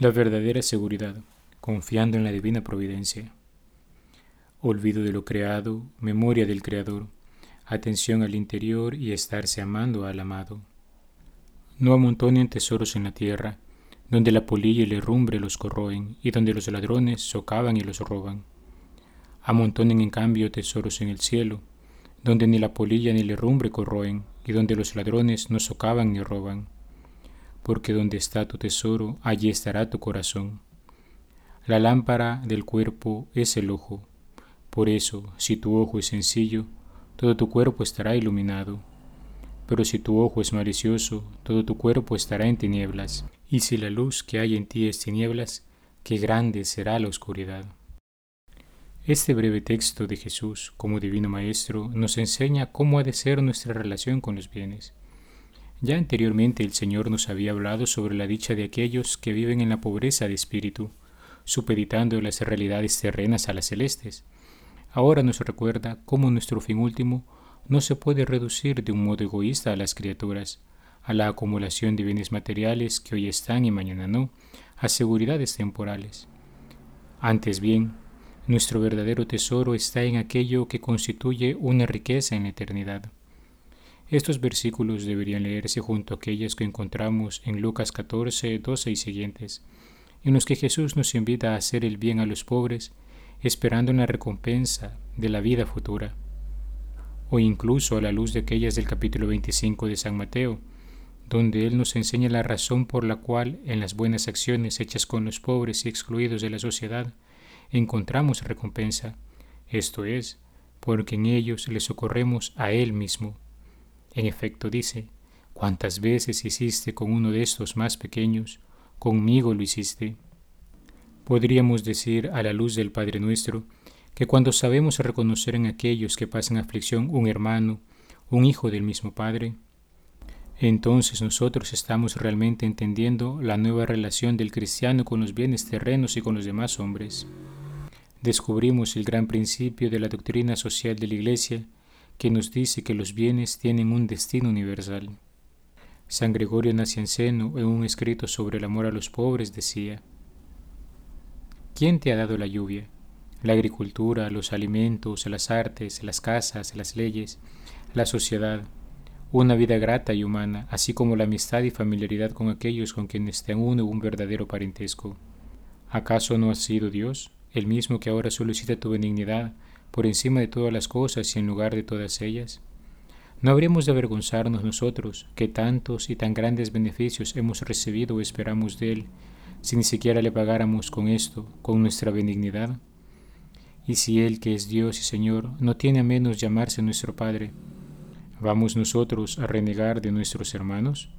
La verdadera seguridad, confiando en la divina providencia. Olvido de lo creado, memoria del Creador, atención al interior y estarse amando al amado. No amontonen tesoros en la tierra, donde la polilla y el herrumbre los corroen, y donde los ladrones socavan y los roban. Amontonen en cambio tesoros en el cielo, donde ni la polilla ni el herrumbre corroen, y donde los ladrones no socavan ni roban. Porque donde está tu tesoro, allí estará tu corazón. La lámpara del cuerpo es el ojo. Por eso, si tu ojo es sencillo, todo tu cuerpo estará iluminado. Pero si tu ojo es malicioso, todo tu cuerpo estará en tinieblas. Y si la luz que hay en ti es tinieblas, qué grande será la oscuridad. Este breve texto de Jesús como Divino Maestro nos enseña cómo ha de ser nuestra relación con los bienes. Ya anteriormente el Señor nos había hablado sobre la dicha de aquellos que viven en la pobreza de espíritu, supeditando las realidades terrenas a las celestes. Ahora nos recuerda cómo nuestro fin último no se puede reducir de un modo egoísta a las criaturas, a la acumulación de bienes materiales que hoy están y mañana no, a seguridades temporales. Antes bien, nuestro verdadero tesoro está en aquello que constituye una riqueza en la eternidad. Estos versículos deberían leerse junto a aquellos que encontramos en Lucas 14, 12 y siguientes, en los que Jesús nos invita a hacer el bien a los pobres, esperando una recompensa de la vida futura. O incluso a la luz de aquellas del capítulo 25 de San Mateo, donde Él nos enseña la razón por la cual en las buenas acciones hechas con los pobres y excluidos de la sociedad, encontramos recompensa, esto es, porque en ellos le socorremos a Él mismo. En efecto dice, cuántas veces hiciste con uno de estos más pequeños, conmigo lo hiciste. Podríamos decir a la luz del Padre nuestro, que cuando sabemos reconocer en aquellos que pasan aflicción un hermano, un hijo del mismo Padre, entonces nosotros estamos realmente entendiendo la nueva relación del cristiano con los bienes terrenos y con los demás hombres descubrimos el gran principio de la doctrina social de la Iglesia que nos dice que los bienes tienen un destino universal. San Gregorio Nacianceno, en un escrito sobre el amor a los pobres, decía, ¿Quién te ha dado la lluvia? La agricultura, los alimentos, las artes, las casas, las leyes, la sociedad, una vida grata y humana, así como la amistad y familiaridad con aquellos con quienes te une un verdadero parentesco. ¿Acaso no ha sido Dios? el mismo que ahora solicita tu benignidad por encima de todas las cosas y en lugar de todas ellas? ¿No habríamos de avergonzarnos nosotros que tantos y tan grandes beneficios hemos recibido o esperamos de Él, si ni siquiera le pagáramos con esto, con nuestra benignidad? Y si Él, que es Dios y Señor, no tiene a menos llamarse nuestro Padre, ¿vamos nosotros a renegar de nuestros hermanos?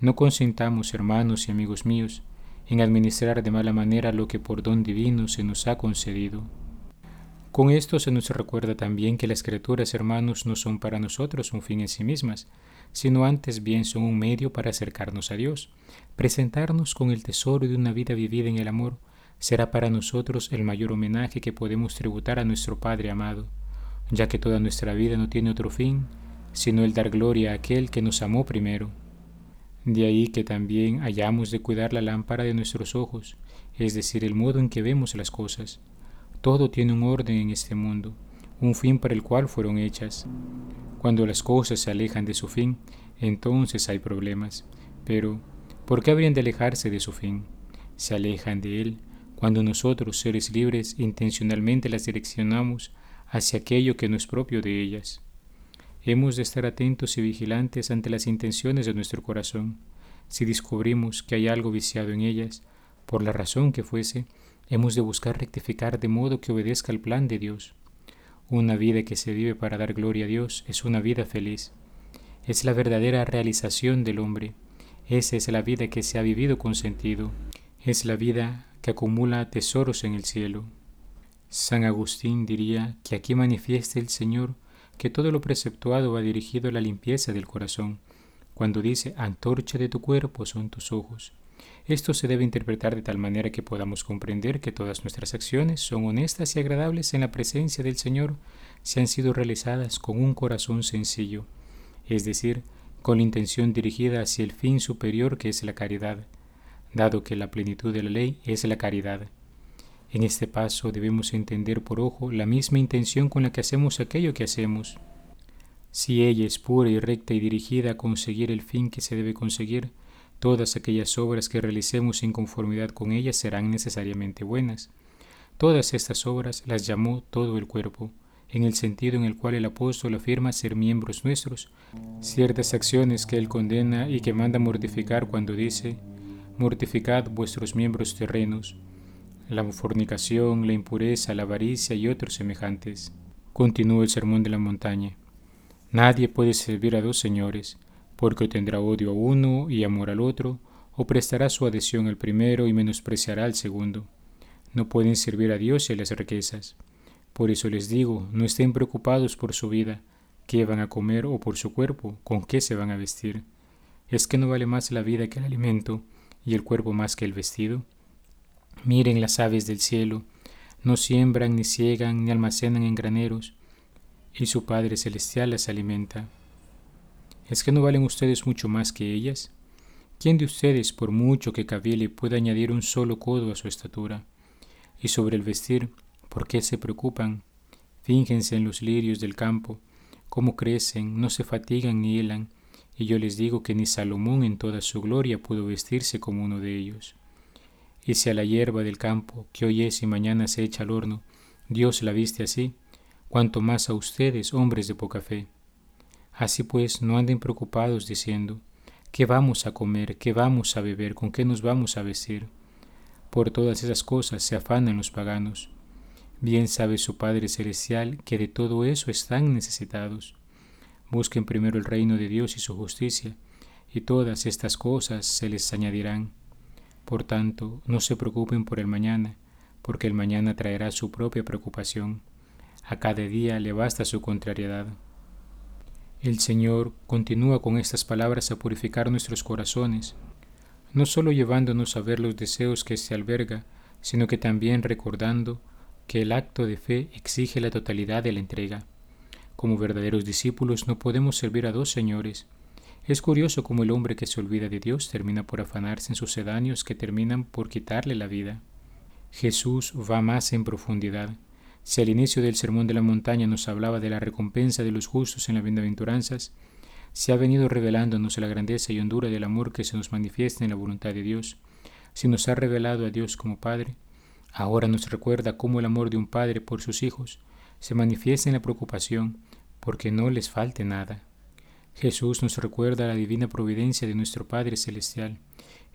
No consintamos, hermanos y amigos míos, en administrar de mala manera lo que por don divino se nos ha concedido. Con esto se nos recuerda también que las criaturas hermanos no son para nosotros un fin en sí mismas, sino antes bien son un medio para acercarnos a Dios. Presentarnos con el tesoro de una vida vivida en el amor será para nosotros el mayor homenaje que podemos tributar a nuestro Padre amado, ya que toda nuestra vida no tiene otro fin, sino el dar gloria a aquel que nos amó primero. De ahí que también hayamos de cuidar la lámpara de nuestros ojos, es decir, el modo en que vemos las cosas. Todo tiene un orden en este mundo, un fin para el cual fueron hechas. Cuando las cosas se alejan de su fin, entonces hay problemas. Pero, ¿por qué habrían de alejarse de su fin? Se alejan de él cuando nosotros, seres libres, intencionalmente las direccionamos hacia aquello que no es propio de ellas. Hemos de estar atentos y vigilantes ante las intenciones de nuestro corazón. Si descubrimos que hay algo viciado en ellas, por la razón que fuese, hemos de buscar rectificar de modo que obedezca al plan de Dios. Una vida que se vive para dar gloria a Dios es una vida feliz. Es la verdadera realización del hombre. Esa es la vida que se ha vivido con sentido. Es la vida que acumula tesoros en el cielo. San Agustín diría que aquí manifiesta el Señor que todo lo preceptuado va dirigido a la limpieza del corazón. Cuando dice antorcha de tu cuerpo son tus ojos. Esto se debe interpretar de tal manera que podamos comprender que todas nuestras acciones son honestas y agradables en la presencia del Señor si han sido realizadas con un corazón sencillo, es decir, con la intención dirigida hacia el fin superior que es la caridad, dado que la plenitud de la ley es la caridad. En este paso debemos entender por ojo la misma intención con la que hacemos aquello que hacemos. Si ella es pura y recta y dirigida a conseguir el fin que se debe conseguir, todas aquellas obras que realicemos en conformidad con ella serán necesariamente buenas. Todas estas obras las llamó todo el cuerpo, en el sentido en el cual el apóstol afirma ser miembros nuestros, ciertas acciones que él condena y que manda mortificar cuando dice, mortificad vuestros miembros terrenos, la fornicación, la impureza, la avaricia y otros semejantes. Continúa el sermón de la montaña. Nadie puede servir a dos señores, porque tendrá odio a uno y amor al otro, o prestará su adhesión al primero y menospreciará al segundo. No pueden servir a Dios y a las riquezas. Por eso les digo, no estén preocupados por su vida, qué van a comer o por su cuerpo, con qué se van a vestir. ¿Es que no vale más la vida que el alimento y el cuerpo más que el vestido? Miren las aves del cielo, no siembran, ni ciegan, ni almacenan en graneros, y su Padre Celestial las alimenta. ¿Es que no valen ustedes mucho más que ellas? ¿Quién de ustedes, por mucho que cavile, puede añadir un solo codo a su estatura? Y sobre el vestir, ¿por qué se preocupan? Fíngense en los lirios del campo, cómo crecen, no se fatigan ni helan, y yo les digo que ni Salomón en toda su gloria pudo vestirse como uno de ellos. Y si a la hierba del campo, que hoy es y mañana se echa al horno, Dios la viste así, cuanto más a ustedes, hombres de poca fe. Así pues, no anden preocupados diciendo, ¿qué vamos a comer? ¿qué vamos a beber? ¿con qué nos vamos a vestir? Por todas esas cosas se afanan los paganos. Bien sabe su Padre Celestial que de todo eso están necesitados. Busquen primero el reino de Dios y su justicia, y todas estas cosas se les añadirán. Por tanto, no se preocupen por el mañana, porque el mañana traerá su propia preocupación. A cada día le basta su contrariedad. El Señor continúa con estas palabras a purificar nuestros corazones, no solo llevándonos a ver los deseos que se alberga, sino que también recordando que el acto de fe exige la totalidad de la entrega. Como verdaderos discípulos no podemos servir a dos señores. Es curioso cómo el hombre que se olvida de Dios termina por afanarse en sucedáneos que terminan por quitarle la vida. Jesús va más en profundidad. Si al inicio del Sermón de la Montaña nos hablaba de la recompensa de los justos en las bienaventuranzas, se ha venido revelándonos la grandeza y hondura del amor que se nos manifiesta en la voluntad de Dios. Si nos ha revelado a Dios como Padre, ahora nos recuerda cómo el amor de un Padre por sus hijos se manifiesta en la preocupación porque no les falte nada. Jesús nos recuerda la divina providencia de nuestro Padre Celestial.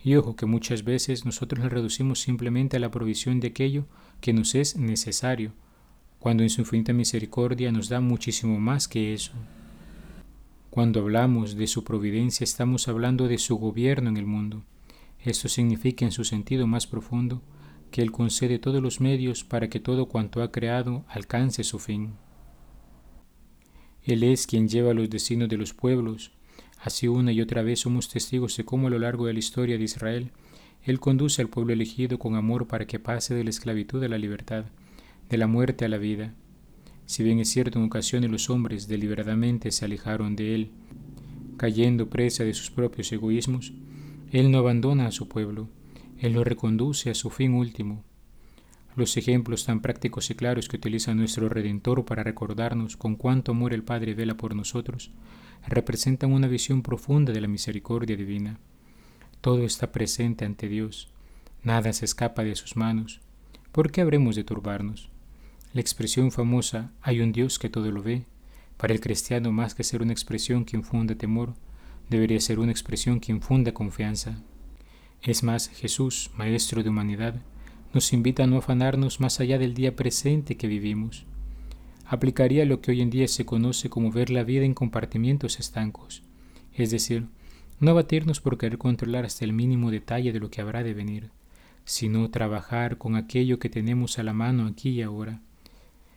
Y ojo que muchas veces nosotros le reducimos simplemente a la provisión de aquello que nos es necesario, cuando en su infinita misericordia nos da muchísimo más que eso. Cuando hablamos de su providencia estamos hablando de su gobierno en el mundo. Esto significa en su sentido más profundo que Él concede todos los medios para que todo cuanto ha creado alcance su fin. Él es quien lleva los destinos de los pueblos. Así una y otra vez somos testigos de cómo a lo largo de la historia de Israel, Él conduce al pueblo elegido con amor para que pase de la esclavitud a la libertad de la muerte a la vida. Si bien es cierto en ocasiones los hombres deliberadamente se alejaron de Él, cayendo presa de sus propios egoísmos, Él no abandona a su pueblo, Él lo reconduce a su fin último. Los ejemplos tan prácticos y claros que utiliza nuestro Redentor para recordarnos con cuánto amor el Padre vela por nosotros, representan una visión profunda de la misericordia divina. Todo está presente ante Dios, nada se escapa de sus manos. ¿Por qué habremos de turbarnos? La expresión famosa hay un Dios que todo lo ve, para el cristiano más que ser una expresión que infunda temor, debería ser una expresión que infunda confianza. Es más, Jesús, Maestro de humanidad, nos invita a no afanarnos más allá del día presente que vivimos. Aplicaría lo que hoy en día se conoce como ver la vida en compartimientos estancos, es decir, no abatirnos por querer controlar hasta el mínimo detalle de lo que habrá de venir, sino trabajar con aquello que tenemos a la mano aquí y ahora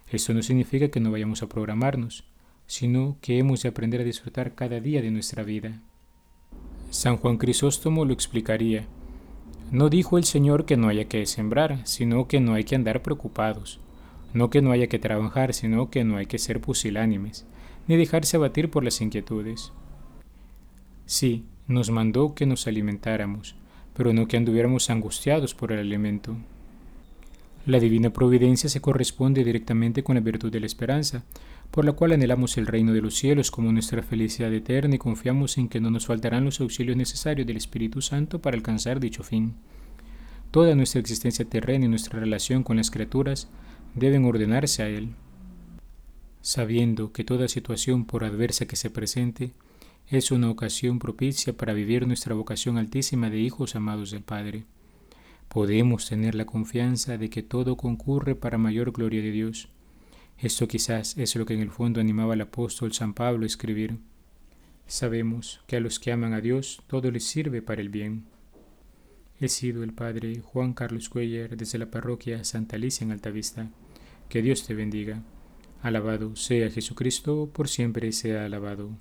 esto no significa que no vayamos a programarnos, sino que hemos de aprender a disfrutar cada día de nuestra vida. San Juan Crisóstomo lo explicaría. No dijo el Señor que no haya que sembrar, sino que no hay que andar preocupados. No que no haya que trabajar, sino que no hay que ser pusilánimes, ni dejarse abatir por las inquietudes. Sí, nos mandó que nos alimentáramos, pero no que anduviéramos angustiados por el alimento. La divina providencia se corresponde directamente con la virtud de la esperanza, por la cual anhelamos el reino de los cielos como nuestra felicidad eterna y confiamos en que no nos faltarán los auxilios necesarios del Espíritu Santo para alcanzar dicho fin. Toda nuestra existencia terrena y nuestra relación con las criaturas deben ordenarse a Él, sabiendo que toda situación, por adversa que se presente, es una ocasión propicia para vivir nuestra vocación altísima de hijos amados del Padre. Podemos tener la confianza de que todo concurre para mayor gloria de Dios. Esto quizás es lo que en el fondo animaba al apóstol San Pablo a escribir. Sabemos que a los que aman a Dios todo les sirve para el bien. He sido el Padre Juan Carlos Cuellar desde la parroquia Santa Alicia en Altavista. Que Dios te bendiga. Alabado sea Jesucristo, por siempre sea alabado.